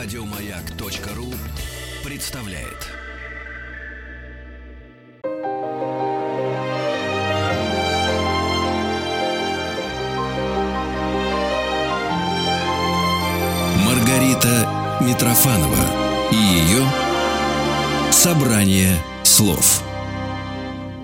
Радиомаяк.ру представляет. Маргарита Митрофанова и ее собрание слов.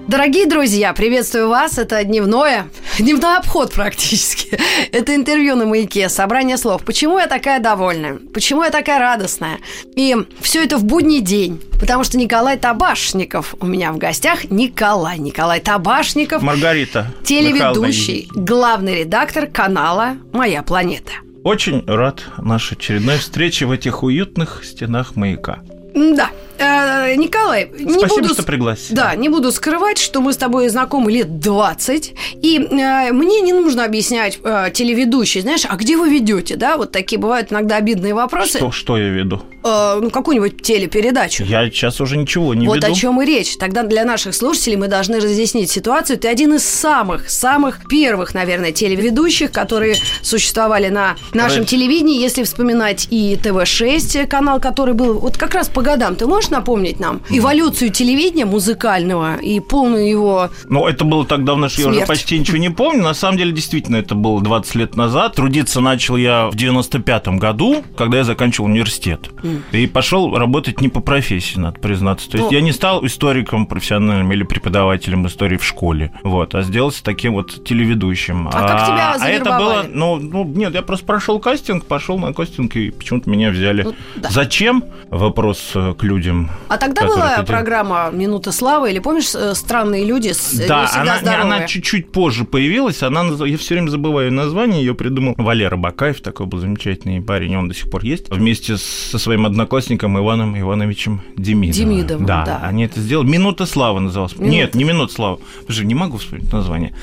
Дорогие друзья, приветствую вас. Это дневное, дневной обход практически. Это интервью на маяке, собрание слов. Почему я такая довольная? Почему я такая радостная? И все это в будний день. Потому что Николай Табашников у меня в гостях. Николай, Николай Табашников. Маргарита. Телеведущий, главный редактор канала «Моя планета». Очень рад нашей очередной встрече в этих уютных стенах маяка. Да, Э, Николай, Спасибо, не буду, что пригласили. Да, не буду скрывать, что мы с тобой знакомы лет 20, и э, мне не нужно объяснять э, телеведущий, знаешь, а где вы ведете, да? Вот такие бывают иногда обидные вопросы. Что, что я веду? Э, ну, какую-нибудь телепередачу. Я сейчас уже ничего не вот веду. Вот о чем и речь. Тогда для наших слушателей мы должны разъяснить ситуацию. Ты один из самых, самых первых, наверное, телеведущих, которые существовали на нашем Раньше. телевидении, если вспоминать и ТВ-6 канал, который был вот как раз по годам. Ты можешь напомнить нам эволюцию телевидения музыкального и полную его Ну, это было так давно, что я уже почти ничего не помню. На самом деле, действительно, это было 20 лет назад. Трудиться начал я в 95-м году, когда я заканчивал университет. И пошел работать не по профессии, надо признаться. То есть Ну. я не стал историком профессиональным или преподавателем истории в школе, вот, а сделался таким вот телеведущим. А как тебя А это было, завербовали? ну, ну, нет, я просто прошел кастинг, пошел на кастинг, и почему-то меня взяли. Ну, да. Зачем? Вопрос к людям. А тогда была хотели. программа «Минута славы» или, помнишь, э, «Странные люди» с Да, не всегда она, здоровые? она чуть-чуть позже появилась. Она, я все время забываю название. Ее придумал Валера Бакаев, такой был замечательный парень. Он до сих пор есть. Вместе со своим одноклассником Иваном Ивановичем Демидовым. Демидовым, да. они это сделали. «Минута славы» называлась. «Минута». Нет, не «Минута славы». Подожди, не могу вспомнить название.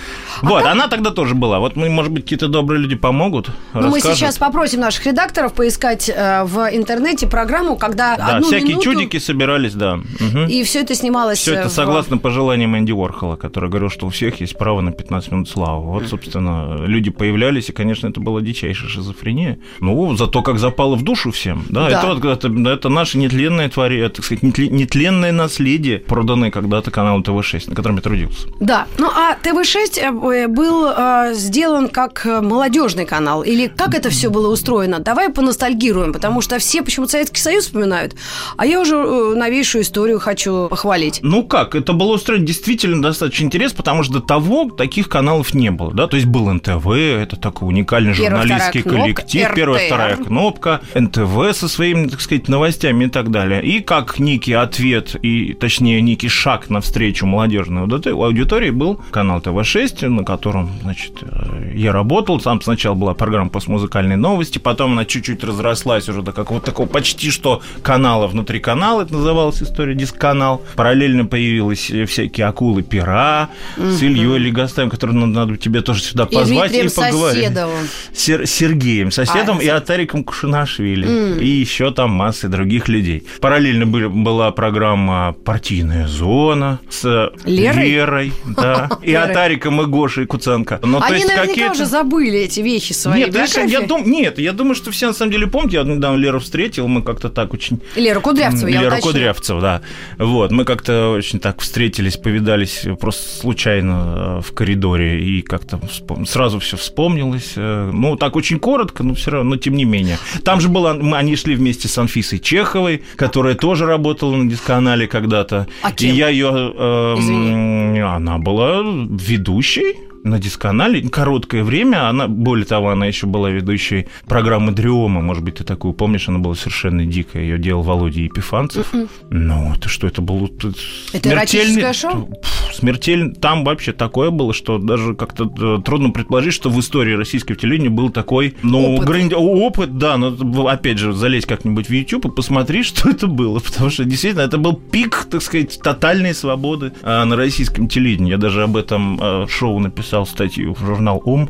вот, она тогда тоже была. Вот, мы, может быть, какие-то добрые люди помогут, Ну, мы сейчас попросим наших редакторов поискать э, в интернете программу, когда Да, одну всякие минуту, чудики собирались, да. Мгм. и все это снималось. Все э, это в- согласно пожеланиям Энди Уорхола, который говорил, что у всех есть право на 15 минут славы. Вот, собственно, люди появлялись, и, конечно, это была дичайшая шизофрения. Ну, зато как запало в душу всем. Да, Да. Это, вот, это, это наше нетленное творение, так сказать, нетле- нетленное наследие, проданное когда-то каналу ТВ-6, на котором я трудился. Да. Ну, а ТВ-6 э, был э, сделан как молодежный канал. Или как это все было устроено? Давай поностальгируем, потому что все почему-то Советский Союз вспоминают, а я уже э, новейшую историю хочу похвалить. Ну как, это было устроено действительно достаточно интересно, потому что до того таких каналов не было, да, то есть был НТВ, это такой уникальный Первая, журналистский вторая кнопка, коллектив, первая, РТР. вторая кнопка, НТВ со своими, так сказать, новостями и так далее. И как некий ответ, и точнее некий шаг навстречу молодежной аудитори- аудитории был канал ТВ-6, на котором, значит, э, я работал. Там сначала была программа постмузыкальные новости, потом она чуть-чуть разрослась уже до какого-то такого почти что канала внутри канала, это называлась история дисканал. Параллельно появились э, всякие акулы пера с Ильей Легостаем, который надо, надо тебе тоже сюда И позвать и, Дмитрием поговорить. Соседовым. Сер- Сергеем Соседом А, и Атариком Кушинашвили. И еще там массы других людей. Параллельно были, была программа «Партийная зона» с Лерой? Лерой, да. И. Атариком и Гошей Куценко. То Они есть наверняка какие-то- уже забыли эти вещи свои. Нет, я биографии. дум... Нет, я думаю, что все на самом деле помнят. Я недавно Леру встретил, мы как-то так очень Лера Кудрявцева, я Лера уточню. Кудрявцева, да. Вот, мы как-то очень так встретились, повидались просто случайно э, в коридоре, и как-то вспом- сразу все вспомнилось. э, Ну, так очень коротко, но все равно, но тем не менее. Там же было, мы, они шли вместе с Анфисой Чеховой, которая тоже работала на дисканале когда-то. А И кем? я ее... э, Извини. она была ведущей на дисканале короткое время. Она, более того, она еще была ведущей программы Дриома. Может быть, ты такую помнишь? Она была совершенно дикая. Ее делал Володя Епифанцев. Ну, это что? Это было тут Это эротическое шоу? Пф, Смертельно. Там вообще такое было, что даже как-то э, трудно предположить, что в истории российского телевидения был такой, ну, Опыт. гранди- опыт, да, но опять же, залезь как-нибудь в YouTube и посмотри, что это было, потому что действительно это был пик, так сказать, тотальной свободы а, на российском телевидении. Я даже об этом а, шоу написал статью в журнал «Ум»,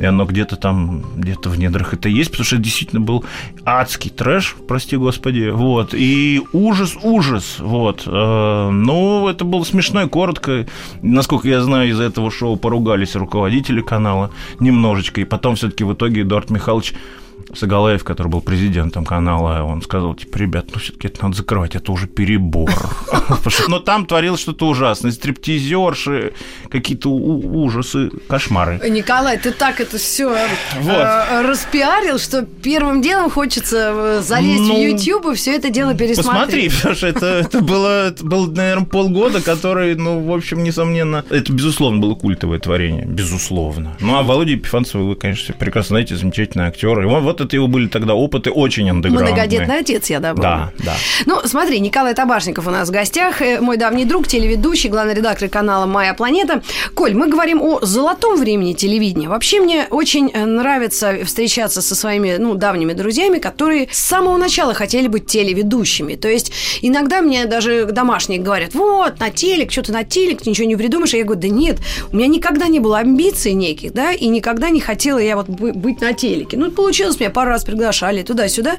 и оно где-то там, где-то в недрах это есть, потому что это действительно был адский трэш, прости господи, вот, и ужас, ужас, вот. Э, Ну, это было смешно и коротко. Насколько я знаю, из-за этого шоу поругались руководители канала немножечко, и потом все-таки в итоге Эдуард Михайлович Сагалаев, который был президентом канала, он сказал, типа, ребят, ну все-таки это надо закрывать, это уже перебор. Но там творилось что-то ужасное. Стриптизерши, какие-то ужасы, кошмары. Николай, ты так это все э, распиарил, что первым делом хочется э, залезть в ну, YouTube и все это дело пересмотреть. Посмотри, потому что это, было, наверное, полгода, который, ну, в общем, несомненно, это, безусловно, было культовое творение, безусловно. Ну, а Володя Епифанцев, вы, конечно, прекрасно знаете, замечательный актер. И он, вот это его были тогда опыты очень андеграундные. Многодетный отец, я добавлю. Да, да. Ну, смотри, Николай Табашников у нас в гостях, э, мой давний друг, телеведущий, главный редактор канала «Моя планета». Коль, мы говорим о золотом времени телевидения. Вообще мне очень э, нравится встречаться со своими, ну, давними друзьями, которые с самого начала хотели быть телеведущими. То есть иногда мне даже домашние говорят, вот, на телек, что ты на телек, ты ничего не придумаешь. А я говорю, да нет, у меня никогда не было амбиций неких, да, и никогда не хотела я вот быть на телеке. Ну, получилось, меня пару раз приглашали туда-сюда.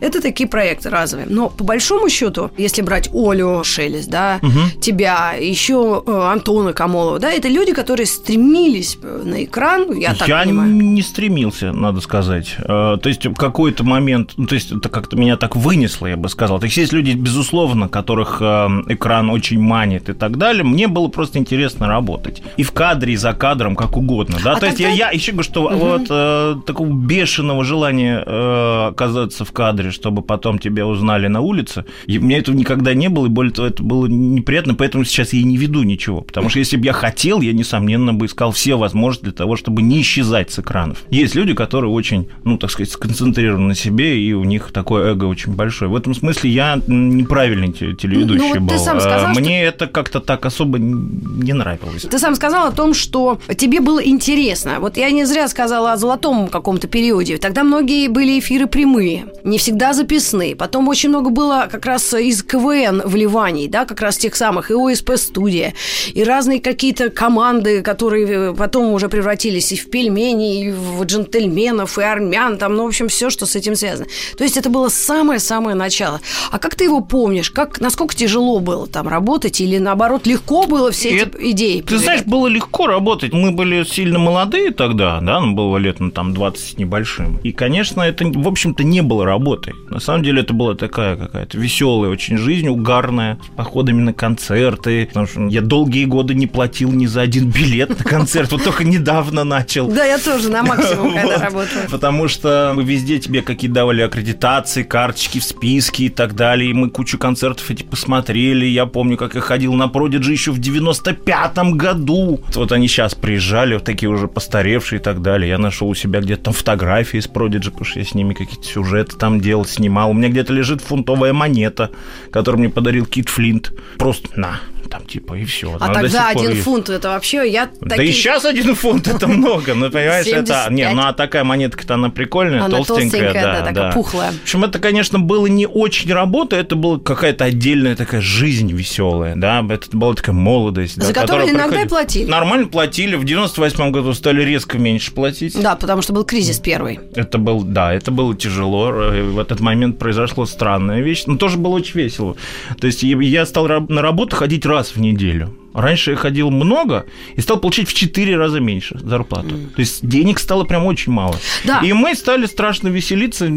Это такие проекты разовые. Но по большому счету, если брать Олю Шелест, да, угу. тебя, еще э, Антона Камолова, да, это люди, которые стремились э, на экран, я так я понимаю. не стремился, надо сказать. Э, то есть в какой-то момент, ну, то есть это как-то меня так вынесло, я бы сказал. То есть есть люди, безусловно, которых экран очень манит и так далее. Мне было просто интересно работать. И в кадре, и за кадром, как угодно. Да? А то тогда... есть я, я еще говорю, что угу. вот э, такого бешеного желания э, оказаться в кадре, чтобы потом тебя узнали на улице. И у меня этого никогда не было, и более того, это было неприятно, поэтому сейчас я и не веду ничего. Потому что если бы я хотел, я, несомненно, бы искал все возможности для того, чтобы не исчезать с экранов. Есть люди, которые очень, ну, так сказать, сконцентрированы на себе, и у них такое эго очень большое. В этом смысле я неправильный телеведущий ну, вот был. Ты сам сказал, Мне что... это как-то так особо не нравилось. Ты сам сказал о том, что тебе было интересно. Вот я не зря сказала о золотом каком-то периоде. Тогда многие были эфиры прямые, не всегда записные. Потом очень много было как раз из КВН вливаний, да, как раз тех самых, и ОСП-студия, и разные какие-то команды, которые потом уже превратились и в пельмени, и в джентльменов, и армян, там, ну, в общем, все, что с этим связано. То есть это было самое-самое начало. А как ты его помнишь? Как, насколько тяжело было там работать или, наоборот, легко было все эти идеи? Ты знаешь, было легко работать. Мы были сильно молодые тогда, да, нам было лет, ну, там, 20 небольшим. И, конечно, это, в общем-то, не было работой. На самом деле это была такая какая-то веселая очень жизнь, угарная, с походами на концерты. Потому что я долгие годы не платил ни за один билет на концерт. Вот только недавно начал. Да, я тоже на максимум, когда работала. Потому что везде тебе какие-то давали аккредитации, карточки в списке и так далее. И мы кучу концертов эти посмотрели. Я помню, как я ходил на Продиджи еще в 95-м году. Вот они сейчас приезжали, вот такие уже постаревшие и так далее. Я нашел у себя где-то там фотографии с Продиджи, потому что я с ними какие-то сюжеты там делал, снимал. У меня где-то лежит фунтовая монета, которую мне подарил Кит Флинт. Просто на, там, типа, и все. А Она тогда один есть. фунт, это вообще, я Да такие... и сейчас один фунт, это много, ну, понимаешь, 75. это... Не, ну, а такая монетка-то, она прикольная, она толстенькая, толстенькая, да, да, такая да. пухлая. В общем, это, конечно, было не очень работа, это была какая-то отдельная такая жизнь веселая, да, это была такая молодость. За да, которую иногда проходит... платили. Нормально платили, в 98 году стали резко меньше платить. Да, потому что был кризис первый. Это был, да, это было тяжело, в этот момент произошла странная вещь, но тоже было очень весело. То есть я стал на работу ходить раз в неделю. Раньше я ходил много и стал получать в 4 раза меньше зарплату. Mm. То есть денег стало прям очень мало. Да. И мы стали страшно веселиться,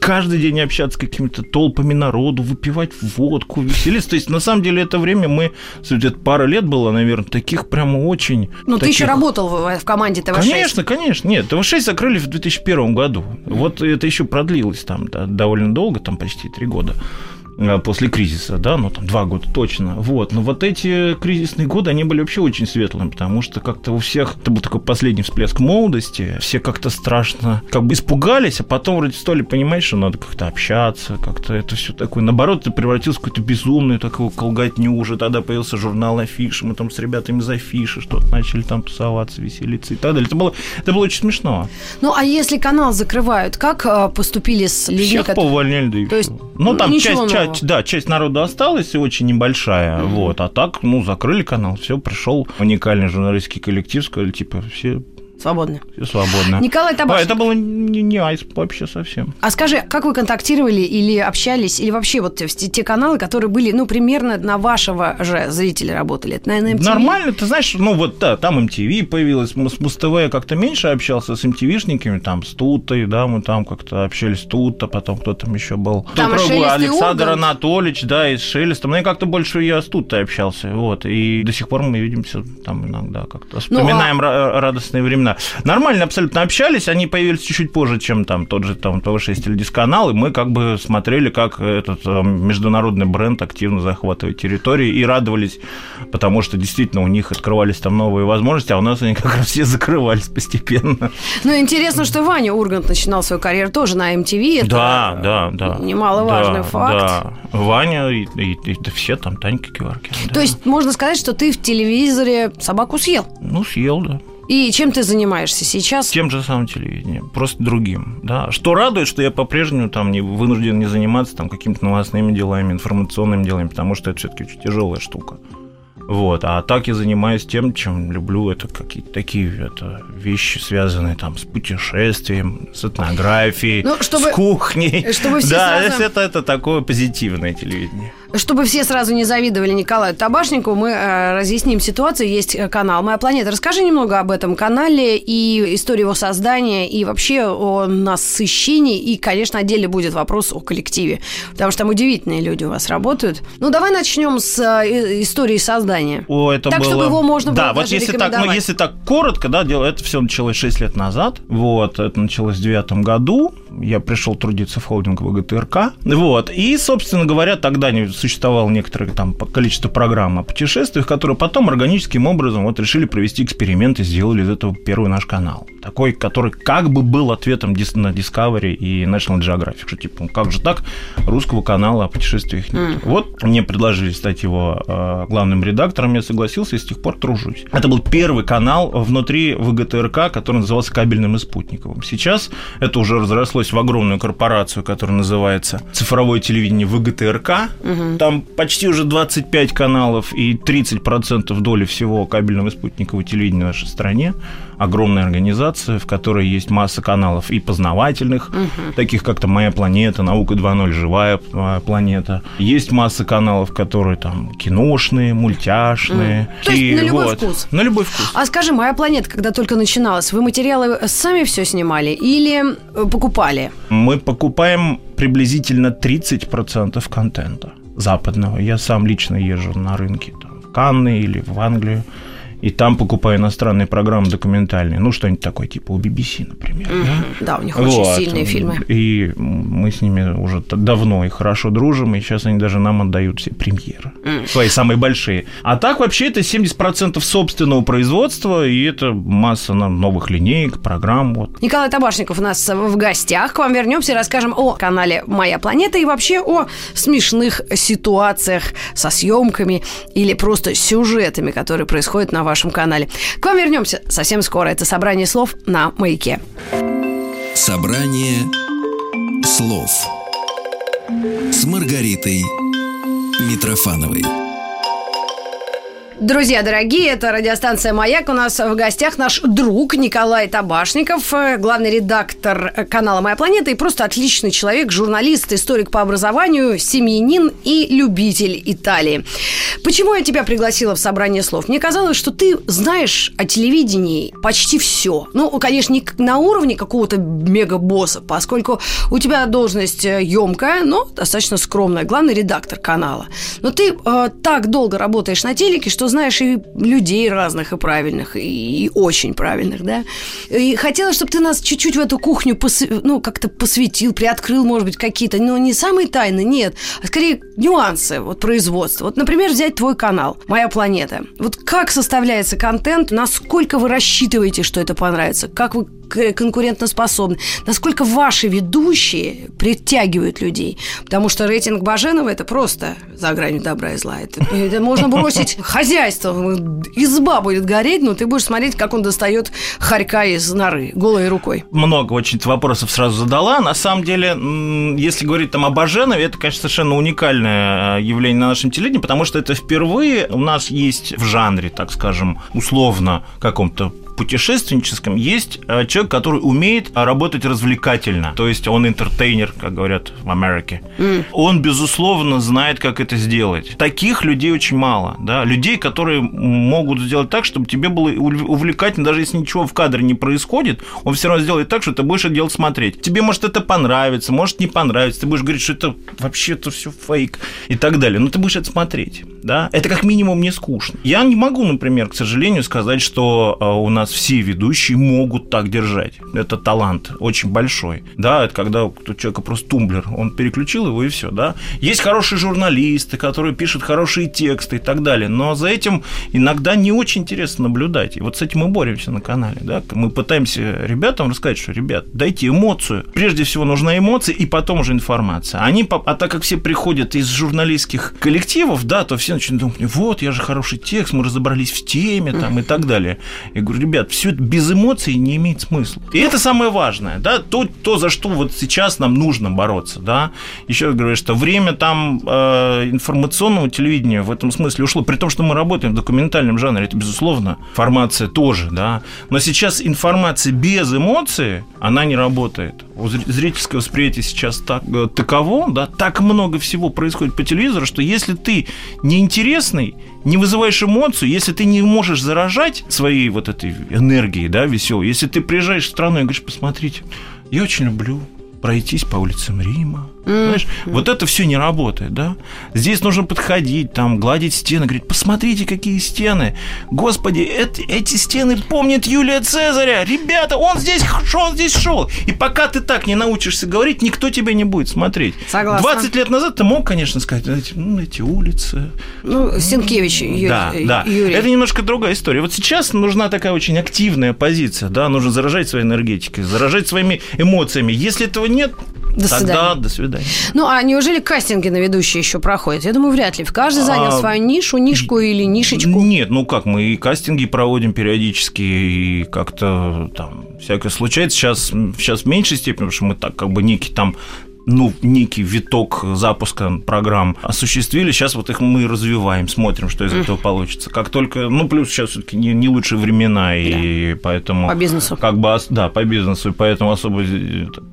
каждый день общаться с какими-то толпами народу, выпивать водку, веселиться. То есть на самом деле это время мы, где-то пара лет было, наверное, таких прям очень... Ну, таких... ты еще работал в, в команде ТВ-6. Конечно, конечно. Нет, ТВ-6 закрыли в 2001 году. Mm. Вот это еще продлилось там да, довольно долго, там почти три года. Э, после кризиса, да, ну там два года точно. Вот. Но вот эти кризисные годы, они были вообще очень светлыми, потому что как-то у всех, это был такой последний всплеск молодости, все как-то страшно, как бы испугались, а потом вроде стали понимать, что надо как-то общаться, как-то это все такое. Наоборот, это превратилось в какую-то безумную такую колготню уже. Тогда появился журнал Афиши, мы там с ребятами за афиши что-то начали там тусоваться, веселиться и так далее. Это было, это было очень смешно. Ну, а если канал закрывают, как а, поступили с людьми? Всех которые... повольняли, да и То есть, ну, там часть, часть да, часть народа осталась, и очень небольшая, mm-hmm. вот, а так, ну, закрыли канал, все, пришел уникальный журналистский коллектив, сказали, типа, все Свободны. Все свободно. Николай А, Табашников. это было не, не айс вообще совсем. А скажи, как вы контактировали или общались, или вообще вот те, те каналы, которые были, ну, примерно на вашего же зрителя работали? Это, наверное, MTV? Нормально, ты знаешь, ну вот да, там MTV появилась, мы с Муз-ТВ как-то меньше общался с MTV-шниками, там с Тутой, да, мы там как-то общались с Тута, потом кто там еще был. Там другой, Александр. Анатольевич, да, и с Шелестом. Ну, я как-то больше я с Тутой общался, вот, и до сих пор мы видимся там иногда как-то, Ну, вспоминаем ра- радостные времена. Нормально абсолютно общались, они появились чуть-чуть позже, чем там тот же там ТВ6 или Дисканал, и мы как бы смотрели, как этот э, международный бренд активно захватывает территории и радовались, потому что действительно у них открывались там новые возможности, а у нас они как раз все закрывались постепенно. Ну, интересно, что Ваня Ургант начинал свою карьеру тоже на MTV. Это да, да, да. Немаловажный Да, факт. Да. Ваня и, и- и- да все там, Танька Киваркина. да. То есть можно сказать, что ты в телевизоре собаку съел. Ну, съел, да. И чем ты занимаешься сейчас? Тем же самым телевидением, просто другим. Да. Что радует, что я по-прежнему там не вынужден не заниматься там какими-то новостными делами, информационными делами, потому что это все-таки очень тяжелая штука. Вот. А так я занимаюсь тем, чем люблю. Это какие-то такие это вещи, связанные там с путешествием, с этнографией, Ну, чтобы- с кухней. чтобы все да, сразу- это, это такое позитивное телевидение. Чтобы все сразу не завидовали Николаю Табашнику, мы э, разъясним ситуацию. Есть э, канал «Моя планета». Расскажи немного об этом канале и истории его создания, и вообще о насыщении. И, конечно, отдельно будет вопрос о коллективе, потому что там удивительные люди у вас работают. Ну, давай начнем с э, истории создания. О, это Так, было... чтобы его можно было Да, вот если так, ну, если так коротко, да, дело, это все началось 6 лет назад. Вот, это началось в девятом году. Я пришел трудиться в холдинг ВГТРК. Вот, и, собственно говоря, тогда не существовало некоторое там количество программ о путешествиях, которые потом органическим образом вот решили провести эксперимент и сделали из этого первый наш канал. Такой, который как бы был ответом на Discovery и National Geographic. Что, типа, ну, как же так? Русского канала о путешествиях нет. Вот мне предложили стать его э, главным редактором, я согласился и с тех пор тружусь. Это был первый канал внутри ВГТРК, который назывался кабельным и спутниковым. Сейчас это уже разрослось в огромную корпорацию, которая называется цифровое телевидение ВГТРК. Там почти уже 25 каналов и 30% доли всего кабельного и спутникового телевидения в нашей стране. Огромная организация, в которой есть масса каналов и познавательных, таких как там «Моя планета», «Наука 2.0», «Живая э, планета». Есть масса каналов, которые там киношные, мультяшные. То есть И на любой вот. вкус. На любой вкус. А скажи, «Моя планета», когда только начиналась, вы материалы сами все снимали или э, покупали? Мы покупаем приблизительно 30% контента западного. Я сам лично езжу на рынки там, в Канны или в Англию. И там покупаю иностранные программы документальные. Ну, что-нибудь такое, типа у BBC, например. да? Да, у них очень Вот. сильные фильмы. И мы с ними уже давно и хорошо дружим, и сейчас они даже нам отдают все премьеры. Свои самые большие. А так вообще это 70% собственного производства, и это масса нам новых линеек, программ. Вот. Николай Табашников у нас в гостях. К вам вернемся и расскажем о канале «Моя планета» и вообще о смешных ситуациях со съемками или просто сюжетами, которые происходят на вашем канале. К вам вернемся совсем скоро. Это собрание слов на «Маяке». Собрание слов с Маргаритой Митрофановой. Друзья дорогие, это радиостанция «Маяк». У нас в гостях наш друг Николай Табашников, э, главный редактор э, канала «Моя планета» и просто отличный человек, журналист, историк по образованию, семьянин и любитель Италии. Почему я тебя пригласила в собрание слов? Мне казалось, что ты знаешь о телевидении почти все. Ну, конечно, не на уровне какого-то мега-босса, поскольку у тебя должность емкая, но достаточно скромная, главный редактор канала. Но ты э, так долго работаешь на телеке, что знаешь и людей разных, и правильных, и, и очень правильных, да. И хотела, чтобы ты нас чуть-чуть в эту кухню пос- ну, как-то посвятил, приоткрыл, может быть, какие-то, но не самые тайны, нет, а скорее нюансы вот производства. Вот, например, взять твой канал «Моя планета». Вот как составляется контент, насколько вы рассчитываете, что это понравится, как вы конкурентоспособны, насколько ваши ведущие притягивают людей. Потому что рейтинг Баженова – это просто за гранью добра и зла. Это, это можно бросить хозяйство, изба будет гореть, но ты будешь смотреть, как он достает хорька из норы голой рукой. много очень вопросов сразу задала. На самом деле, если говорить там о Баженове, это, конечно, совершенно уникальное э, явление на нашем телевидении, потому что это впервые у нас есть в жанре, так скажем, условно каком-то путешественническом есть э, человек, который умеет работать развлекательно. То есть он интертейнер, как говорят в Америке. Mm. Он, безусловно, знает, как это сделать. Таких людей очень мало. Да? Людей, которые могут сделать так, чтобы тебе было увлекательно, даже если ничего в кадре не происходит, он все равно сделает так, что ты будешь это дело смотреть. Тебе может это понравиться, может не понравиться. Ты будешь говорить, что это вообще-то все фейк и так далее. Но ты будешь это смотреть. Да? Это как минимум не скучно. Я не могу, например, к сожалению, сказать, что э, у нас все ведущие могут так держать. Это талант очень большой. Да, это когда у человека просто тумблер, он переключил его и все, да. Есть хорошие журналисты, которые пишут хорошие тексты и так далее, но за этим иногда не очень интересно наблюдать. И вот с этим мы боремся на канале, да. Мы пытаемся ребятам рассказать, что, ребят, дайте эмоцию. Прежде всего нужна эмоция и потом уже информация. Они, а так как все приходят из журналистских коллективов, да, то все начинают думать, вот, я же хороший текст, мы разобрались в теме там и так далее. Я говорю, ребят, все это без эмоций не имеет смысла. И это самое важное, да, то, то за что вот сейчас нам нужно бороться, да. Еще раз говорю, что время там э, информационного телевидения в этом смысле ушло, при том, что мы работаем в документальном жанре, это безусловно, информация тоже, да. Но сейчас информация без эмоций, она не работает. У зрительское восприятие сейчас так, э, таково, да, так много всего происходит по телевизору, что если ты неинтересный, не вызываешь эмоцию, если ты не можешь заражать своей вот этой энергией, да, веселой, если ты приезжаешь в страну и говоришь, посмотрите, я очень люблю пройтись по улицам Рима, Знаешь, вот это все не работает, да? Здесь нужно подходить, там, гладить стены, говорить, посмотрите, какие стены. Господи, это, эти стены помнят Юлия Цезаря. Ребята, он здесь шел, он здесь шел. И пока ты так не научишься говорить, никто тебя не будет смотреть. Согласна. 20 лет назад ты мог, конечно, сказать, эти, ну, эти улицы. Ну, Сенкевич, Ю... да, да. Юрий. Это немножко другая история. Вот сейчас нужна такая очень активная позиция, да, нужно заражать своей энергетикой, заражать своими эмоциями. Если этого нет, до Тогда свидания. до свидания. Ну, а неужели кастинги на ведущие еще проходят? Я думаю, вряд ли. Каждый занял а... свою нишу, нишку или нишечку. Нет, ну как, мы и кастинги проводим периодически, и как-то там всякое случается. Сейчас, сейчас в меньшей степени, потому что мы так как бы некий там ну, некий виток запуска программ осуществили. Сейчас вот их мы развиваем, смотрим, что из этого получится. Как только, ну, плюс сейчас все-таки не, не лучшие времена, и да. поэтому... По бизнесу. Как бы, да, по бизнесу, и поэтому особо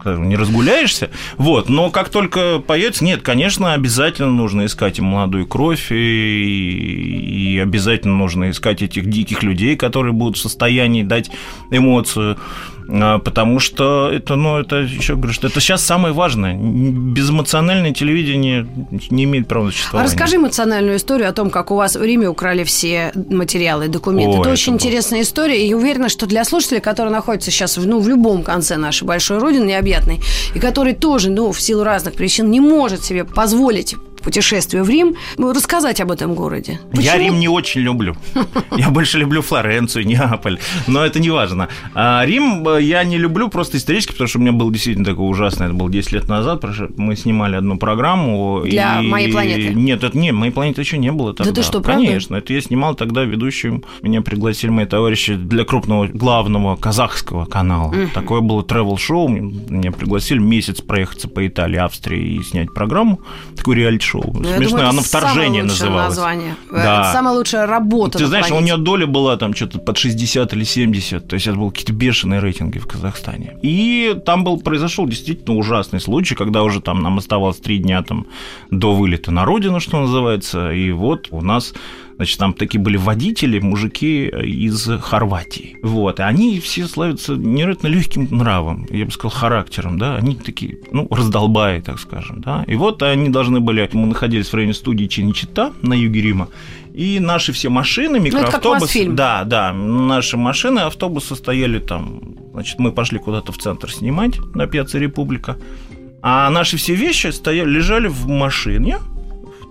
скажем, не разгуляешься. Вот, но как только появится, нет, конечно, обязательно нужно искать и молодую кровь, и, и обязательно нужно искать этих диких людей, которые будут в состоянии дать эмоцию. А, потому что это, ну, это еще говорю, что это сейчас самое важное. Безэмоциональное телевидение не имеет права на существование. А расскажи эмоциональную историю о том, как у вас в Риме украли все материалы, документы. О, это, это очень был... интересная история, и уверена, что для слушателей, которые находятся сейчас ну, в любом конце нашей большой родины, необъятной, и который тоже, ну, в силу разных причин не может себе позволить путешествию в Рим, ну, рассказать об этом городе. Почему? Я Рим не очень люблю. Я больше люблю Флоренцию, Неаполь, но это не важно. А Рим э, я не люблю просто исторически, потому что у меня был действительно такой ужасный, это было 10 лет назад, мы снимали одну программу. Для и... «Моей планеты»? Нет, это не, «Моей планеты» еще не было тогда. Да ты что, правда? Конечно, это я снимал тогда ведущим, меня пригласили мои товарищи для крупного главного казахского канала. Uh-huh. Такое было travel-шоу, меня пригласили месяц проехаться по Италии, Австрии и снять программу, такой реалити-шоу шоу. Ну, Смешное, думаю, оно вторжение называлось. название. Да. Это самая лучшая работа. Ты знаешь, планете. у нее доля была там что-то под 60 или 70. То есть это были какие-то бешеные рейтинги в Казахстане. И там был, произошел действительно ужасный случай, когда уже там нам оставалось три дня там до вылета на родину, что называется. И вот у нас Значит, там такие были водители, мужики из Хорватии. Вот. И они все славятся невероятно легким нравом, я бы сказал, характером, да. Они такие, ну, раздолбаи, так скажем, да. И вот они должны были... Мы находились в районе студии Чиничита на юге Рима, и наши все машины, микроавтобусы... Ну, да, да, наши машины, автобусы стояли там. Значит, мы пошли куда-то в центр снимать на Пьяце Республика. А наши все вещи стояли, лежали в машине,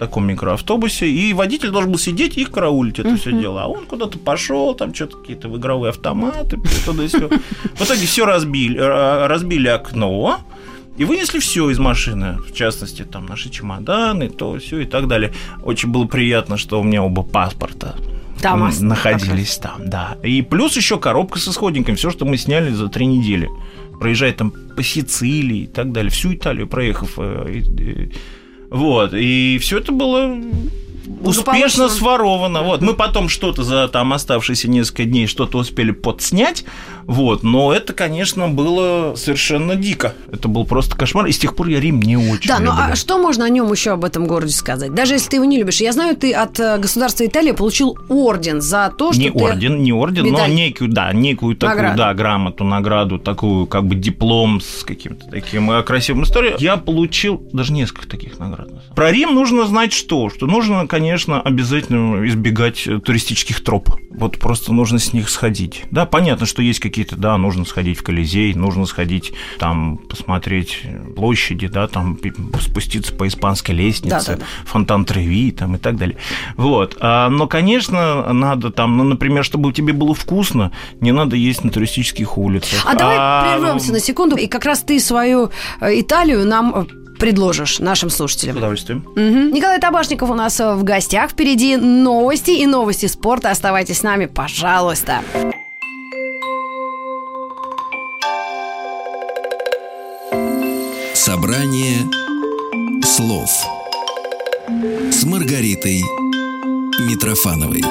таком микроавтобусе, и водитель должен был сидеть и их караулить это uh-huh. все дело. А он куда-то пошел, там что-то какие-то в игровые автоматы, туда и все. В итоге все разбили, разбили окно, и вынесли все из машины, в частности, там наши чемоданы, то все и так далее. Очень было приятно, что у меня оба паспорта там находились там, да. И плюс еще коробка с исходниками, все, что мы сняли за три недели. Проезжая там по Сицилии и так далее, всю Италию проехав э, вот, и все это было успешно своровано. Вот. Мы потом что-то за там оставшиеся несколько дней что-то успели подснять. Вот. Но это, конечно, было совершенно дико. Это был просто кошмар. И с тех пор я Рим не очень Да, люблю. ну а что можно о нем еще об этом городе сказать? Даже если ты его не любишь. Я знаю, ты от э, государства Италии получил орден за то, что не ты... орден, не орден, Медаль. но некую, да, некую такую, Награду. да, грамоту, награду, такую, как бы диплом с каким-то таким э, красивым историей. Я получил даже несколько таких наград. Про Рим нужно знать что? Что нужно, конечно, обязательно избегать э, туристических троп. Вот просто нужно с них сходить. Да, понятно, что есть какие-то, да, нужно сходить в Колизей, нужно сходить там посмотреть площади, да, там спуститься по испанской лестнице, Да-да-да. фонтан Треви там и так далее. Вот. А, но, конечно, надо там, ну, например, чтобы тебе было вкусно, не надо есть на туристических улицах. А давай прервемся на секунду, и как раз ты свою э, Италию нам э, предложишь нашим С слушателям. удовольствием. Мгм. Николай Табашников у нас э, в гостях. Впереди новости и новости спорта. Оставайтесь с нами, пожалуйста. Собрание слов с Маргаритой Митрофановой.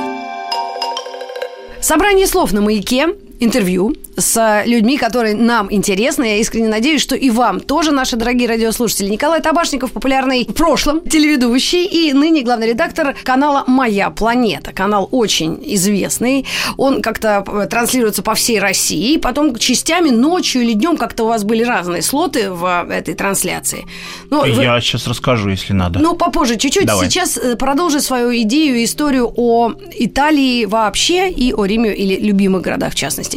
Собрание слов на маяке, интервью с людьми, которые нам интересны. Я искренне надеюсь, что и вам тоже, наши дорогие радиослушатели. Николай Табашников, популярный в прошлом телеведущий и ныне главный редактор канала «Моя планета». Канал очень известный. Он как-то э, транслируется по всей России. Потом частями, ночью или днем как-то у вас были разные слоты в э, этой трансляции. Вы- Я сейчас расскажу, если надо. ну, попозже чуть-чуть. Давай. Сейчас э, продолжи свою идею и историю о Италии вообще и о Риме или любимых городах в частности.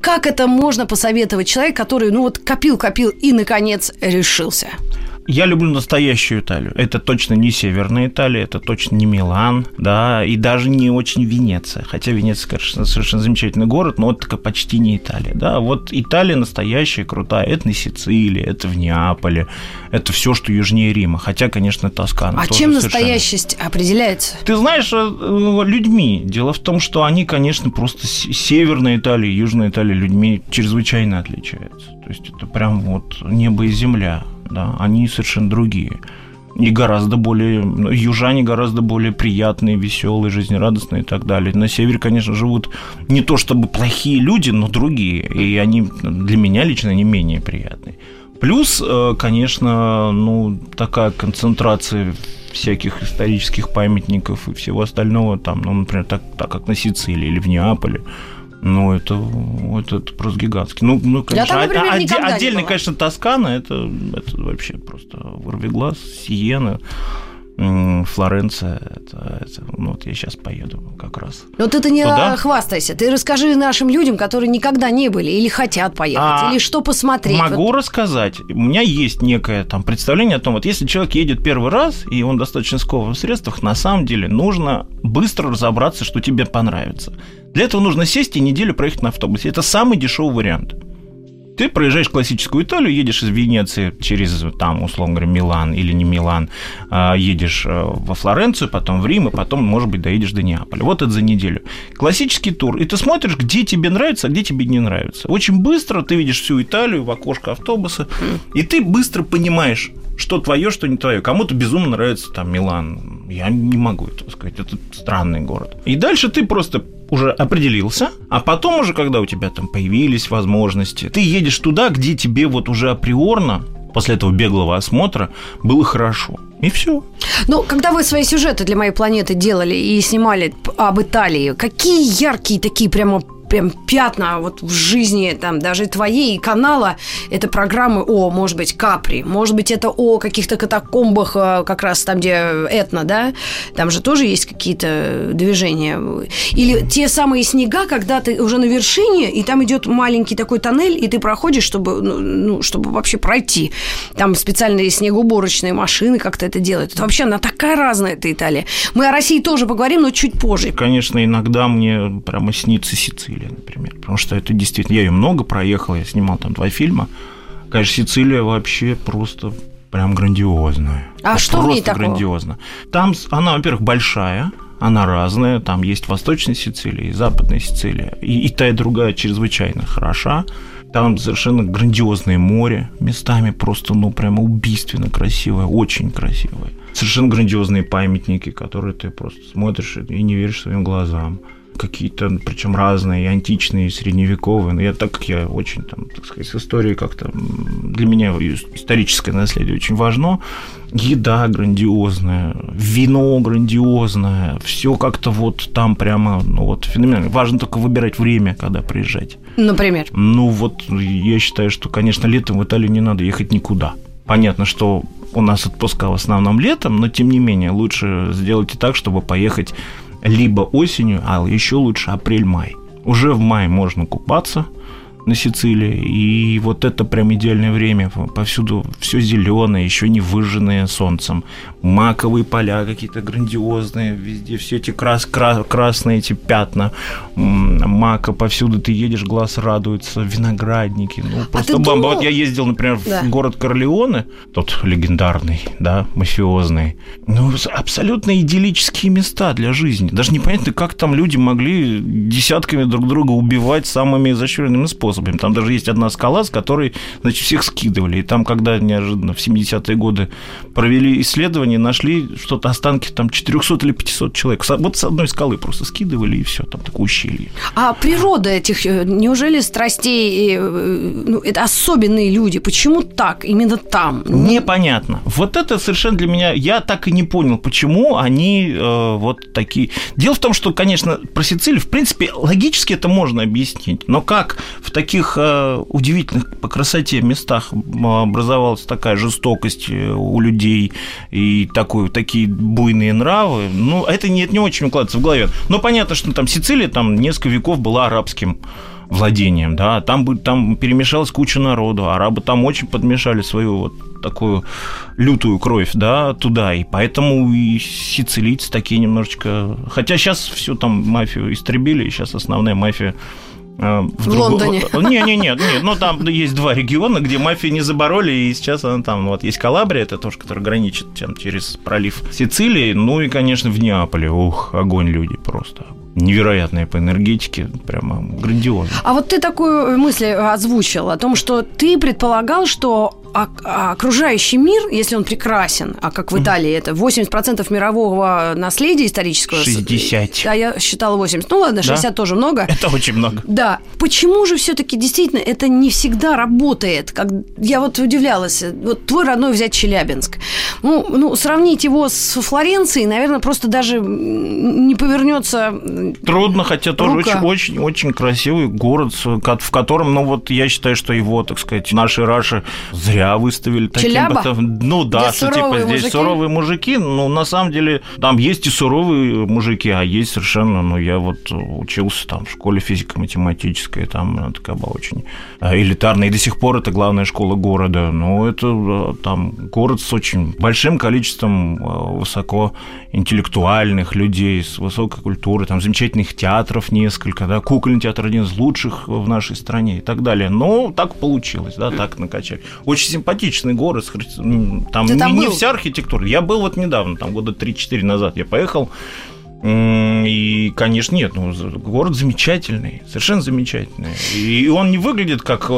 Как это можно посоветовать человеку, который, ну вот, копил-копил и, наконец, решился? Я люблю настоящую Италию. Это точно не Северная Италия, это точно не Милан, да, и даже не очень Венеция. Хотя Венеция, конечно, совершенно замечательный город, но это почти не Италия, да. Вот Италия настоящая, крутая. Это на Сицилии, это в Неаполе, это все, что южнее Рима. Хотя, конечно, Тоскана. А чем совершенно. настоящесть определяется? Ты знаешь, э, э, людьми. Дело в том, что они, конечно, просто Северная Италия и Южная Италия людьми чрезвычайно отличаются. То есть это прям вот небо и земля. Да? Они совершенно другие. И гораздо более... ну, Южане гораздо более приятные, веселые, жизнерадостные и так далее. На севере, конечно, живут не то чтобы плохие люди, но другие. И они для меня лично не менее приятные. Плюс, э, конечно, ну, такая концентрация всяких исторических памятников и всего остального, там, ну, например, так, так как на Сицилии или в Неаполе, ну, это, это, это просто гигантский. Ну, ну конечно, там, например, никогда не отдельно, была. конечно, Тоскана, это, это вообще просто вырвиглаз, Сиена, м, Флоренция, это, это- ну, вот я сейчас поеду как раз. Вот это не Туда? хвастайся. Ты расскажи нашим людям, которые никогда не были или хотят поехать, А, или что посмотреть. Могу Вот рассказать. У меня есть некое там представление о том, вот если человек едет первый раз, и он достаточно скован в средствах, на самом деле нужно быстро разобраться, что тебе понравится. Для этого нужно сесть и неделю проехать на автобусе. Это самый дешевый вариант. Ты проезжаешь классическую Италию, едешь из Венеции через, там, условно говоря, Милан или не Милан, а, едешь э, во Флоренцию, потом в Рим, и потом, может быть, доедешь до Неаполя. Вот это за неделю. Классический тур. И ты смотришь, где тебе нравится, а где тебе не нравится. Очень быстро ты видишь всю Италию в окошко автобуса, и ты быстро понимаешь, что твое, что не твое. Кому-то безумно нравится там Милан. Я не могу этого сказать. Это странный город. И дальше ты просто уже определился, а потом уже, когда у тебя там появились возможности, ты едешь туда, где тебе вот уже априорно после этого беглого осмотра было хорошо. И все. Ну, когда вы свои сюжеты для моей планеты делали и снимали об Италии, какие яркие такие прямо прям пятна вот в жизни там даже твоей и канала это программы о, может быть, Капри, может быть, это о каких-то катакомбах, э, как раз там, где Этно, да, там же тоже есть какие-то движения. Или те самые снега, когда ты уже на вершине, и там идет маленький такой тоннель, и ты проходишь, чтобы, ну, ну, чтобы вообще пройти. Там специальные снегоуборочные машины как-то это делают. Это вообще она такая разная, эта Италия. Мы о России тоже поговорим, но чуть позже. Конечно, иногда мне прямо снится Сицилия, например. Потому что это действительно... Я ее много проехал, я снимал там два фильма. Конечно, Сицилия вообще просто прям грандиозная. А Вот что в ней просто такого? грандиозно. Там она, во-первых, большая, она разная. Там есть Восточная Сицилия и Западная Сицилия. И, и та, и другая чрезвычайно хороша. Там совершенно грандиозное море местами, просто, ну, прямо убийственно красивое, очень красивое. Совершенно грандиозные памятники, которые ты просто смотришь и не веришь своим глазам какие-то, причем разные, и античные, и средневековые. Но я так как я очень, там, так сказать, с историей как-то... Для меня историческое наследие очень важно. Еда грандиозная, вино грандиозное, все как-то вот там прямо, ну вот, феноменально. Важно только выбирать время, когда приезжать. Например? Ну вот, я считаю, что, конечно, летом в Италию не надо ехать никуда. Понятно, что у нас отпуска в основном летом, но тем не менее лучше сделайте так, чтобы поехать либо осенью, а еще лучше апрель-май. Уже в мае можно купаться – на Сицилии. И вот это прям идеальное время. Повсюду все зеленое, еще не выжженное солнцем. Маковые поля какие-то грандиозные, везде все эти крас, крас, красные эти пятна мака повсюду. Ты едешь, глаз радуется, виноградники. Ну, а просто а бомба. Думал... Вот я ездил, например, да. в город Корлеоне, тот легендарный, да, мафиозный. Ну, абсолютно идиллические места для жизни. Даже непонятно, как там люди могли десятками друг друга убивать самыми изощренными способами способами. Там даже есть одна скала, с которой, значит, всех скидывали. И там, когда неожиданно в 70-е годы провели исследование, нашли что-то останки там 400 или 500 человек. Вот с одной скалы просто скидывали, и все, там такое ущелье. А природа этих, э, неужели страстей, э, ну, это особенные люди, почему так, именно там? Непонятно. Вот это совершенно для меня, я так и не понял, почему они э, вот такие. Дело в том, что, конечно, про Сицилию, в принципе, логически это можно объяснить, но как в таких таких э, удивительных по красоте местах образовалась такая жестокость э, у людей и такой, такие буйные нравы, ну, это не, не очень укладывается в голове. Но понятно, что там Сицилия там несколько веков была арабским владением, да, там, там перемешалась куча народу, арабы там очень подмешали свою вот такую лютую кровь, да, туда, и поэтому и сицилийцы такие немножечко... Хотя сейчас всю там мафию истребили, и сейчас основная мафия в, в друг... Лондоне. Не, не, нет, нет. Но там есть два региона, где мафию не забороли, и сейчас она там, ну, вот есть Калабрия, это тоже, который граничит там, через пролив Сицилии, ну и, конечно, в Неаполе. Ух, огонь люди просто невероятные по энергетике, прямо грандиозно. А вот ты такую мысль озвучил о том, что ты предполагал, что окружающий мир, если он прекрасен, а как в Италии это 80% мирового наследия исторического... 60. Да, я считала 80. Ну ладно, 60 да? тоже много. Это очень много. Да. Почему же все-таки действительно это не всегда работает? Как я вот удивлялась. Вот твой родной взять Челябинск. Ну, ну сравнить его с Флоренцией, наверное, просто даже не повернется Трудно, хотя тоже очень, очень, очень красивый город, в котором, ну вот я считаю, что его, так сказать, наши Раши зря выставили таким. Челяба? Ну да, что типа здесь мужики? суровые мужики, но на самом деле там есть и суровые мужики, а есть совершенно, ну я вот учился там в школе физико-математической, там такая была очень э, элитарная, и до сих пор это главная школа города, но это э, там город с очень большим количеством э, высоко интеллектуальных людей, с высокой культурой, там замечательных театров несколько, да, кукольный театр один из лучших в нашей стране и так далее. Но так получилось, да, так накачали. Очень симпатичный город, там, Ты там не, не вся архитектура. Я был вот недавно, там года 3-4 назад я поехал, и, конечно, нет, ну, город замечательный, совершенно замечательный. И он не выглядит как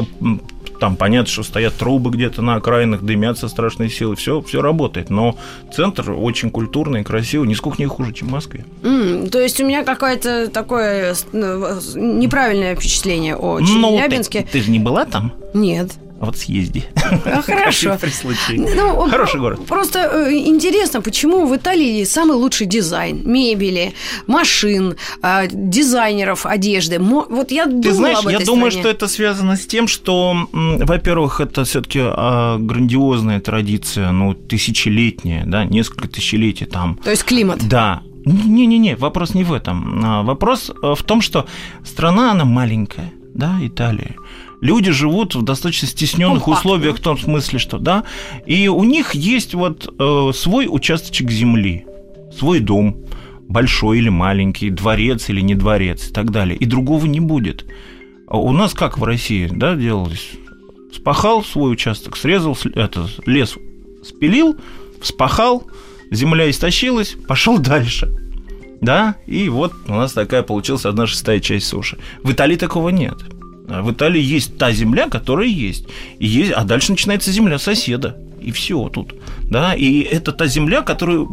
там понятно, что стоят трубы где-то на окраинах, дымятся страшные силы, все, все работает. Но центр очень культурный, красивый, нисколько не хуже, чем в Москве. Mm, то есть у меня какое-то такое ну, неправильное впечатление о Челябинске. Ну, ты, ты же не была там? Нет. А вот съезди. А, хорошо. При случае. Ну, Хороший город. Просто э, интересно, почему в Италии самый лучший дизайн мебели, машин, а, дизайнеров одежды. Вот я Ты знаешь, я думаю, что это связано с тем, что, во-первых, это все-таки а, грандиозная традиция, ну, тысячелетняя, да, несколько тысячелетий там. То есть климат. Да, не-не-не, вопрос не в этом. Вопрос э, в том, что страна, она маленькая, да, Италия люди живут в достаточно стесненных Компактно. условиях в том смысле, что да, и у них есть вот э, свой участочек земли, свой дом, большой или маленький, дворец или не дворец и так далее, и другого не будет. А у нас как в России, да, делалось? Спахал свой участок, срезал это, лес, спилил, вспахал, земля истощилась, пошел дальше. Да, и вот у нас такая получилась одна шестая часть суши. В Италии такого нет. А в Италии есть та земля, которая есть. И есть а дальше начинается земля соседа. И все тут. да, и это та земля, которую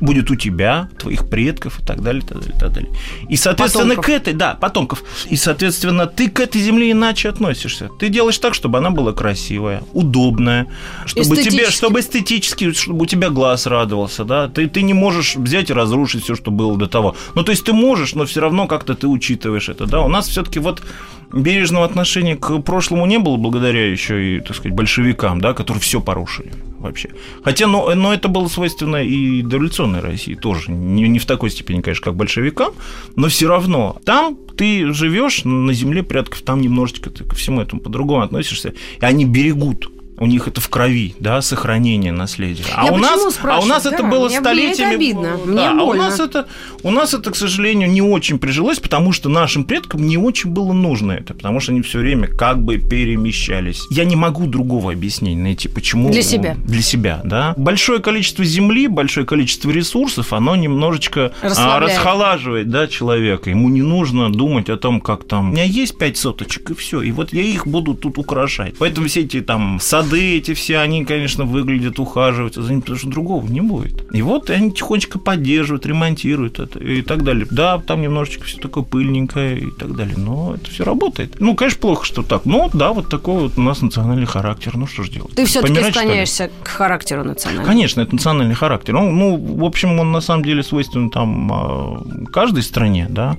будет у тебя, твоих предков и так далее, так далее, так далее. И, соответственно, потомков. к этой, да, потомков. И, соответственно, ты к этой земле иначе относишься. Ты делаешь так, чтобы она была красивая, удобная, чтобы тебе, чтобы эстетически, чтобы у тебя глаз радовался, да. Ты, ты не можешь взять и разрушить все, что было до того. Ну, то есть ты можешь, но все равно как-то ты учитываешь это, да. У нас все-таки вот бережного отношения к прошлому не было благодаря еще и, так сказать, большевикам, да, которые все порушили вообще. Хотя, но, но это было свойственно и дореволюционной России тоже. Не, не в такой степени, конечно, как большевикам, но все равно. Там ты живешь на земле предков, там немножечко ты ко всему этому по-другому относишься, и они берегут у них это в крови, да, сохранение наследия. А Я у нас, а у нас да, это было мне, столетиями. Мне это обидно. Да, мне а больно. у нас это, у нас это, к сожалению, не очень прижилось, потому что нашим предкам не очень было нужно это, потому что они все время как бы перемещались. Я не могу другого объяснения найти, почему. Для себя. Для себя, да. Большое количество земли, большое количество ресурсов, оно немножечко а, расхолаживает, да, человека. Ему не нужно думать о том, как там. У меня есть пять соточек и все, и вот я их буду тут украшать. Поэтому все эти там сады, эти все, они, конечно, выглядят, ухаживаются за ним, потому что другого не будет. И вот они тихонечко поддерживают, ремонтируют это и так далее. Да, там немножечко все такое пыльненькое и так далее, но это все работает. Ну, конечно, плохо, что так. Но да, вот такой вот у нас национальный характер. Ну, что же делать? Ты все-таки склоняешься к характеру национального? Конечно, это национальный характер. Ну, ну, в общем, он на самом деле свойственен там а, каждой стране, да.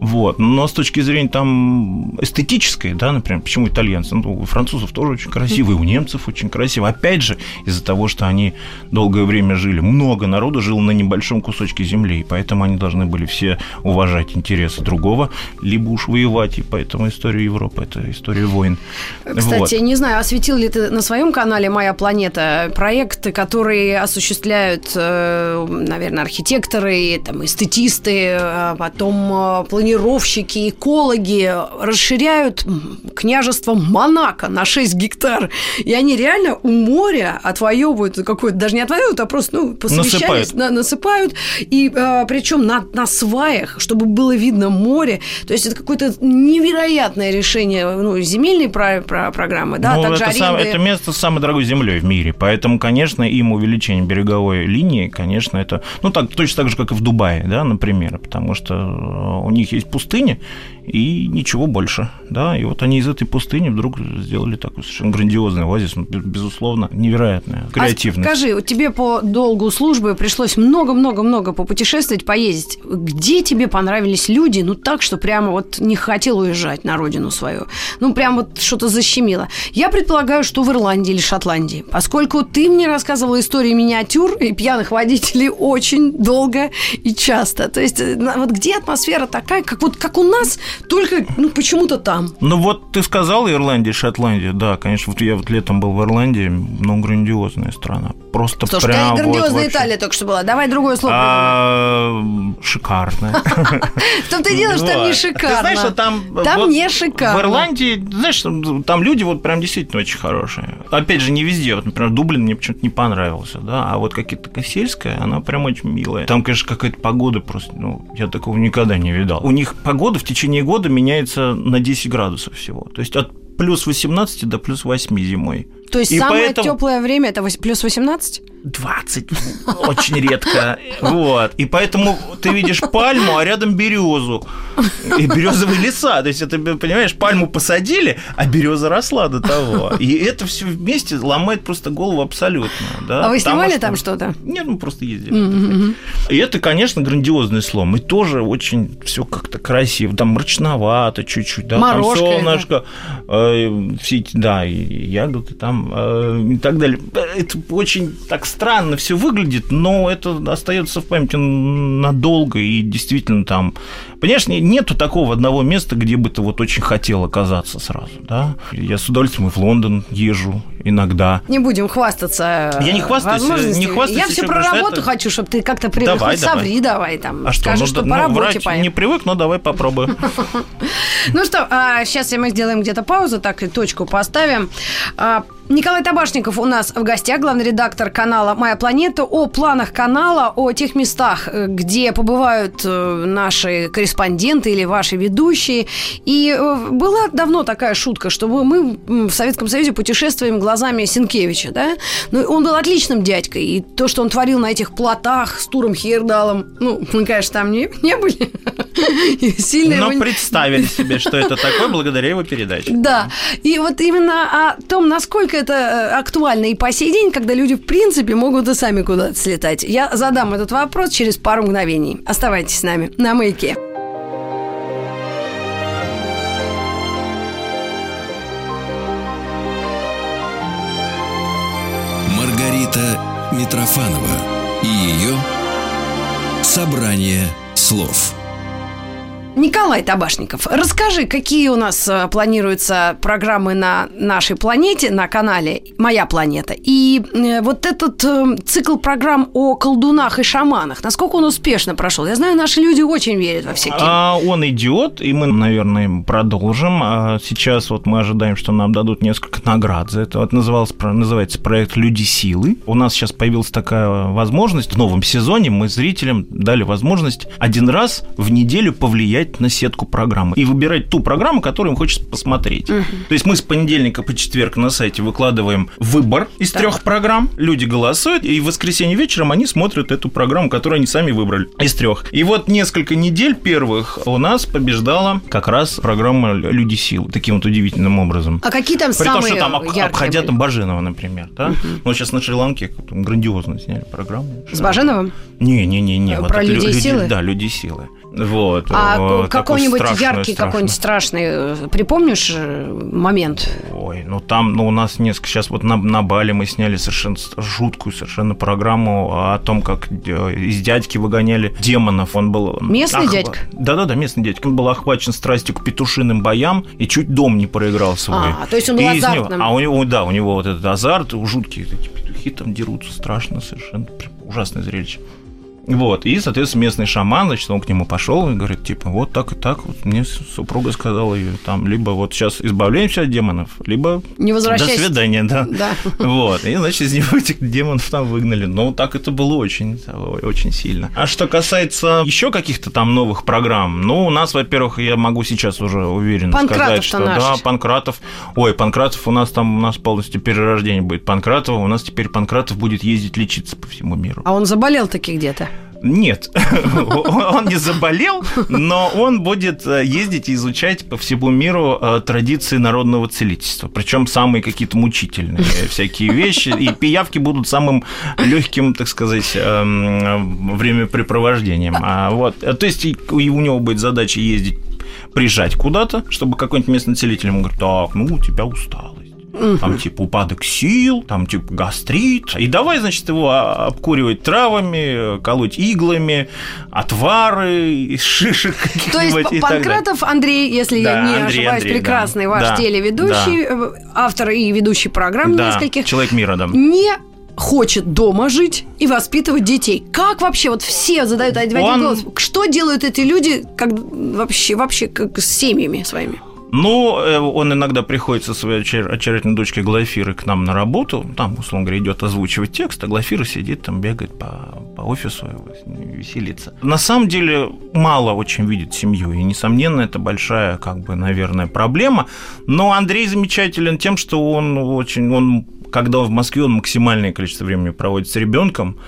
Вот. Но с точки зрения там эстетической, да, например, почему итальянцы? Ну, у французов тоже очень красиво, и у немцев очень красиво. Опять же, из-за того, что они долгое время жили, много народу жило на небольшом кусочке земли, и поэтому они должны были все уважать интересы другого, либо уж воевать, и поэтому история Европы – это история войн. Кстати, вот. не знаю, осветил ли ты на своем канале «Моя планета» проекты, которые осуществляют, э, наверное, архитекторы, там, эстетисты, а потом планировщики, планировщики, экологи расширяют княжество Монако на 6 гектар. И они реально у моря отвоевывают какое-то, даже не отвоевывают, а просто ну, посовещались, насыпают. На, насыпают. И а, причем на, на сваях, чтобы было видно море. То есть это какое-то невероятное решение ну, земельной про, про, программы. Да, ну, также это, сам, это место с самой дорогой землей в мире. Поэтому, конечно, им увеличение береговой линии, конечно, это... Ну, так, точно так же, как и в Дубае, да, например. Потому что у них пустыня, и ничего больше, да, и вот они из этой пустыни вдруг сделали такой совершенно грандиозный оазис, ну, безусловно, невероятная креативность. А скажи, тебе по долгу службы пришлось много-много-много попутешествовать, поездить. Где тебе понравились люди, ну так, что прямо вот не хотел уезжать на родину свою? Ну, прям вот что-то защемило. Я предполагаю, что в Ирландии или Шотландии, поскольку ты мне рассказывала истории миниатюр и пьяных водителей очень долго и часто. То есть вот где атмосфера такая, как вот как у нас, только ну, почему-то там. Ну вот ты сказал Ирландия, Шотландия, да, конечно, вот я вот летом был в Ирландии, ну, грандиозная страна. Просто Слушай, прям грандиозная вот Италия только что была. Давай другое слово. А, шикарная. В том-то и дело, что там не шикарно. Ты знаешь, что там... Там не шикарно. В Ирландии, знаешь, там люди вот прям действительно очень хорошие. Опять же, не везде. Вот, например, Дублин мне почему-то не понравился, да, а вот какие-то сельская, она прям очень милая. Там, конечно, какая-то погода просто, ну, я такого никогда не видал. У них погода в течение года меняется на 10 градусов всего. То есть от плюс 18 до плюс 8 зимой. То есть и самое поэтому... теплое время это плюс 18? 20. Очень редко. Вот. И поэтому ты видишь пальму, а рядом березу. И березовые леса. То есть, это, понимаешь, пальму посадили, а береза росла до того. И это все вместе ломает просто голову абсолютно. Да? А вы снимали что... там что-то? Нет, мы просто ездили. Mm-hmm. И это, конечно, грандиозный слом. И тоже очень все как-то красиво. Там мрачновато чуть-чуть. Да? Морожка там солнышко, э, все эти, да, и ягоды там э, и так далее. Это очень так странно все выглядит, но это остается в памяти надолго, и действительно там Понимаешь, нету такого одного места, где бы ты вот очень хотел оказаться сразу, да? Я с удовольствием и в Лондон езжу иногда. Не будем хвастаться. Я не хвастаюсь, не хвастаюсь. Я все про работу это... хочу, чтобы ты как-то привык. Давай, давай. Соври давай там. А что, Скажи, ну, что ну, по работе поем. не привык, но давай попробуем. Ну что, сейчас мы сделаем где-то паузу, так и точку поставим. Николай Табашников у нас в гостях, главный редактор канала «Моя планета», о планах канала, о тех местах, э, где побывают э, наши корреспонденты или ваши ведущие. И э, была давно такая шутка, что мы в Советском Союзе путешествуем глазами Сенкевича, да? Ну, он был отличным дядькой, и то, что он творил на этих плотах с Туром Хейердалом, ну, мы, конечно, там не, не были. Сильно Но его... представили себе, что это такое благодаря его передаче. Да, и вот именно о том, насколько это э, актуально и по сей день, когда люди, в принципе, могут и сами куда-то слетать. Я задам этот вопрос через пару мгновений. Оставайтесь с нами на маяке. Маргарита Митрофанова и ее «Собрание слов». Николай Табашников, расскажи, какие у нас э, планируются программы на нашей планете, на канале «Моя планета». И э, вот этот э, цикл программ о колдунах и шаманах, насколько он успешно прошел? Я знаю, наши люди очень верят во всякие... А он идет, и мы, наверное, продолжим. А сейчас вот мы ожидаем, что нам дадут несколько наград за это. Вот назывался, называется проект «Люди силы». У нас сейчас появилась такая возможность. В новом сезоне мы зрителям дали возможность один раз в неделю повлиять влиять на сетку программы и выбирать ту программу, которую им хочется посмотреть. Угу. То есть мы с понедельника по четверг на сайте выкладываем выбор из трех программ, люди голосуют, и в воскресенье вечером они смотрят эту программу, которую они сами выбрали из трех. И вот несколько недель первых у нас побеждала как раз программа «Люди сил» таким вот удивительным образом. А какие там При самые том, что там обходя там Баженова, например, да? Угу. Ну, сейчас на Шри-Ланке грандиозно сняли программу. С Баженовым? Не-не-не. Про вот людей силы? Да, люди силы. Вот. А какой-нибудь яркий, какой-нибудь страшный, э, припомнишь э, момент? Ой, ну там, ну у нас несколько, сейчас вот на, на Бали мы сняли совершенно жуткую совершенно программу о том, как э, из дядьки выгоняли демонов. Он был... Местный ах... дядька? Да-да-да, местный дядька. Он был охвачен страстью к петушиным боям и чуть дом не проиграл свой. А, то есть он был и азартным. Него, а у него, да, у него вот этот азарт, жуткие эти петухи там дерутся, страшно совершенно, ужасное зрелище. Вот, и, соответственно, местный шаман, значит, он к нему пошел и говорит, типа, вот так и так, вот мне супруга сказала, и там, либо вот сейчас избавляемся от демонов, либо не до свидания, да. да. Вот, и, значит, из него этих демонов там выгнали. Ну, так это было очень, очень сильно. А что касается еще каких-то там новых программ, ну, у нас, во-первых, я могу сейчас уже уверенно сказать, что наш. да, Панкратов, ой, Панкратов у нас там, у нас полностью перерождение будет Панкратова, у нас теперь Панкратов будет ездить лечиться по всему миру. А он заболел таки где-то? Нет, он не заболел, но он будет э, ездить и изучать по всему миру э, традиции народного целительства. Причем самые какие-то мучительные всякие вещи. И пиявки будут самым легким, так сказать, эм, времяпрепровождением. А вот, э, то есть у него будет задача ездить приезжать куда-то, чтобы какой-нибудь местный целитель ему говорит, так, ну, у тебя Там, типа, упадок сил, там, типа, гастрит. И давай, значит, его обкуривать травами, колоть иглами, отвары из шишек То есть Панкратов Андрей, если да, я не Андрей, ошибаюсь, Андрей, прекрасный да, ваш да, телеведущий, да. Э, автор и ведущий программ да, нескольких. Человек мира, да. Не хочет дома жить и воспитывать детей. Как вообще вот все задают один Он... голос? Что делают эти люди как вообще вообще как с семьями своими? Ну, э, он иногда приходит со своей очаровательной дочкой Глафиры к нам на работу. Там, условно говоря, идет озвучивать текст, а Глафира сидит там, бегает по, по офису, веселится. На самом деле, мало очень видит семью, и, несомненно, это большая, как бы, наверное, проблема. Но Андрей замечателен тем, что он очень, он, когда он в Москве, он максимальное количество времени проводит с ребенком,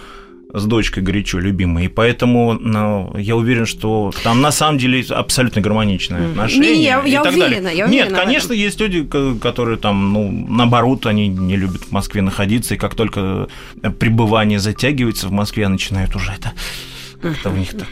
с дочкой горячо любимой. И поэтому ну, я уверен, что там на самом деле абсолютно гармоничное отношение. Не, я, я так уверена, далее. я уверена. Нет, конечно, есть люди, которые там, ну, наоборот, они не любят в Москве находиться, и как только пребывание затягивается в Москве, начинают уже это как-то у них так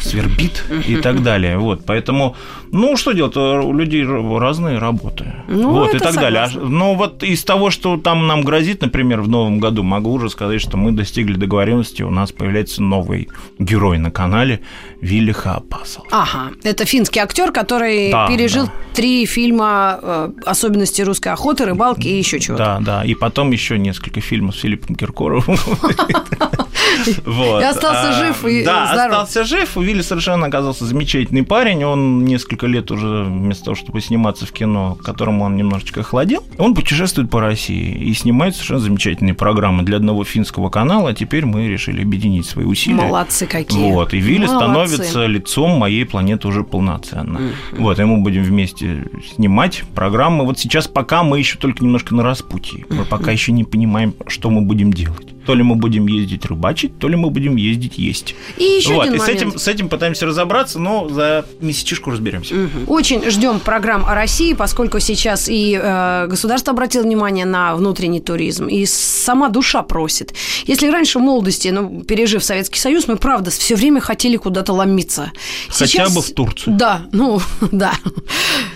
свербит и так далее. Вот, поэтому, ну, что делать, у людей разные работы. Ну, вот, и так согласна. далее. А, но вот из того, что там нам грозит, например, в новом году, могу уже сказать, что мы достигли договоренности, у нас появляется новый герой на канале Вилли Хаапасал. Ага, это финский актер, который да, пережил да. три фильма э, «Особенности русской охоты», «Рыбалки» и еще чего-то. Да, да, и потом еще несколько фильмов с Филиппом Киркоровым. И остался А, жив и Да, здоров. остался жив. Вилли совершенно оказался замечательный парень. Он несколько лет уже, вместо того, чтобы сниматься в кино, к которому он немножечко охладел, он путешествует по России и снимает совершенно замечательные программы для одного финского канала. А теперь мы решили объединить свои усилия. Молодцы какие. Вот, и Вилли Молодцы. становится лицом моей планеты уже полноценно. Вот, и мы будем вместе снимать программы. Вот сейчас пока мы еще только немножко на распутье. Мы пока еще не понимаем, что мы будем делать. То ли мы будем ездить рыбачить, то ли мы будем ездить есть. И еще вот, один и с момент. этим, с этим пытаемся разобраться, но за месячишку разберемся. Очень ждем программ о России, поскольку сейчас и э, государство обратило внимание на внутренний туризм, и сама душа просит. Если раньше в молодости, ну, пережив Советский Союз, мы, правда, все время хотели куда-то ломиться. Хотя бы в Турцию. Да, ну, да.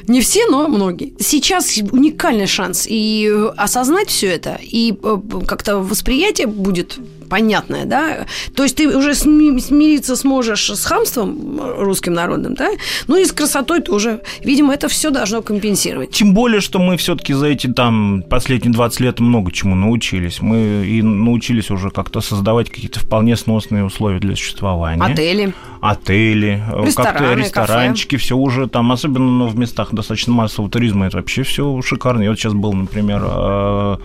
Не все, но многие. Сейчас уникальный шанс и э, осознать все это, и э, как-то восприятие будет понятное, да. То есть ты уже сми- смириться сможешь с хамством русским народным, да, ну и с красотой тоже. Видимо, это все должно компенсировать. Тем более, что мы все-таки за эти там последние 20 лет много чему научились. Мы и научились уже как-то создавать какие-то вполне сносные условия для существования. Отели. отели, э, Рестораны, ресторанчики, все уже там, особенно ну, в местах достаточно массового туризма, это вообще все шикарно. Я вот сейчас был, например, э,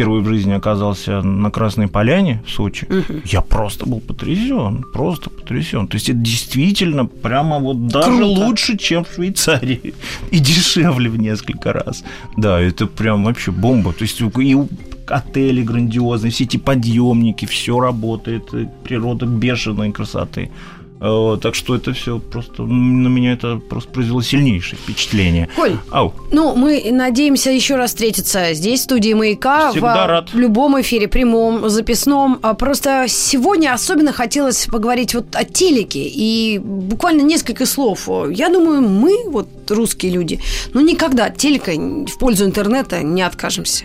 впервые в жизни оказался на Красной Поляне в Сочи. Я просто был потрясен, просто потрясен. То есть это действительно прямо вот даже Круто. лучше, чем в Швейцарии. И дешевле в несколько раз. Да, это прям вообще бомба. То есть и отели грандиозные, все эти подъемники, все работает, природа бешеной красоты. Так что это все просто на меня это просто произвело сильнейшее впечатление. Коль, Ау, Ну, мы надеемся еще раз встретиться здесь, в студии «Маяка», Всегда в, рад. в любом эфире, прямом, записном. А Просто сегодня особенно хотелось поговорить вот о телеке. И буквально несколько слов. Я думаю, мы, вот русские люди, ну никогда от телека в пользу интернета не откажемся.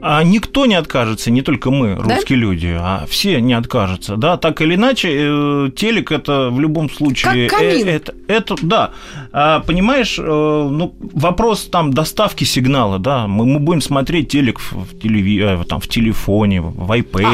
А никто не откажется, не только мы, русские люди, а все не откажутся. Да, так или иначе, э, телек это в любом случае. Как камин. э, это, это, да. А, понимаешь, э, ну, вопрос там доставки сигнала, да. Мы, мы будем смотреть телек в, телеви- там, в телефоне, в iPad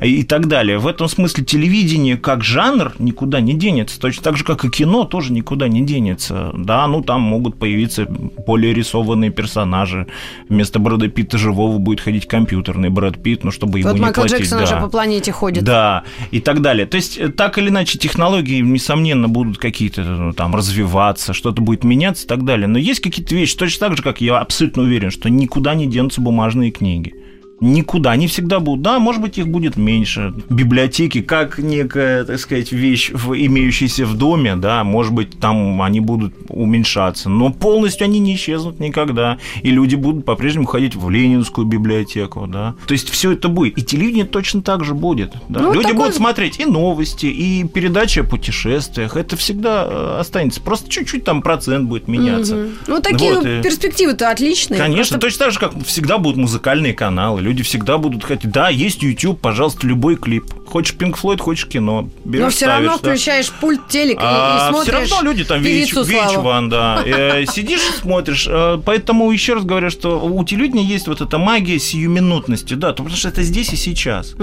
А, и так далее. В этом смысле телевидение как жанр никуда не денется. Точно так же, как и кино тоже никуда не денется. Да, ну там могут появиться более рисованные персонажи. Вместо Брэда Питта живого будет ходить компьютерный Брэд Питт, ну, чтобы ему вот не Майкл платить. Джексон да. уже по планете ходит. Да, и так далее. То есть, э, так или иначе, технологии, несомненно, будут какие-то ну, там развиваться, что-то будет меняться и так далее. Но есть какие-то вещи, точно так же, как я абсолютно уверен, что никуда не денутся бумажные книги. Никуда, они всегда будут. Да, может быть, их будет меньше. Библиотеки, как некая, так сказать, вещь, имеющаяся в доме, да, может быть, там они будут уменьшаться, но полностью они не исчезнут никогда. И люди будут по-прежнему ходить в Ленинскую библиотеку, да. То есть все это будет. И телевидение точно так же будет. да. Ну, люди такой- будут смотреть и новости, и передачи о путешествиях. Это всегда э, останется. Просто чуть-чуть там процент будет меняться. Мгм. Ну, такие Вот, перспективы-то отличные. Конечно, Просто точно так же, как всегда будут музыкальные каналы. Люди всегда будут хотеть. Да, есть YouTube, пожалуйста, любой клип. Хочешь Pink Floyd, хочешь кино. Берешь, Но все равно ставишь, да. включаешь пульт телек и- и, А, смотришь. все равно люди там. VH1, да. Э, Сидишь и смотришь. Э, Поэтому еще раз говорю, что у телевидения есть вот эта магия сиюминутности, да, потому что это здесь и сейчас.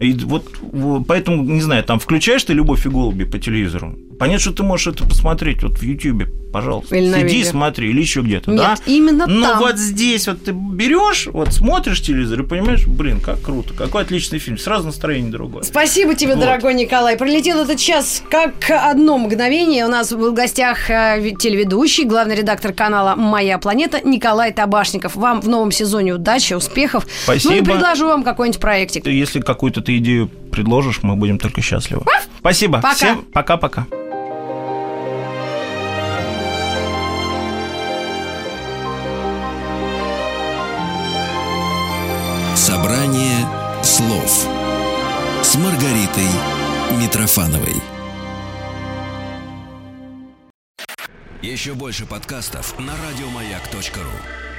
И вот поэтому, не знаю, там включаешь ты «Любовь и голуби» по телевизору. Понятно, что ты можешь это посмотреть вот в Ютьюбе, пожалуйста. Или Сиди видео. смотри, или еще где-то, Нет, да? именно Но там. вот здесь вот ты берешь, вот смотришь телевизор и понимаешь, блин, как круто, какой отличный фильм, сразу настроение другое. Спасибо тебе, Вот. дорогой Николай. Пролетел этот час как одно мгновение. У нас был в гостях э, телеведущий, главный редактор канала «Моя планета» Николай Табашников. Вам в новом сезоне удачи, успехов. Ну и Спасибо. предложу вам какой-нибудь проектик. Если какую-то ты идею предложишь, мы будем только счастливы. Спасибо. Пока. Всем пока-пока. Митрофановой. Еще больше подкастов на радиомаяк.ру.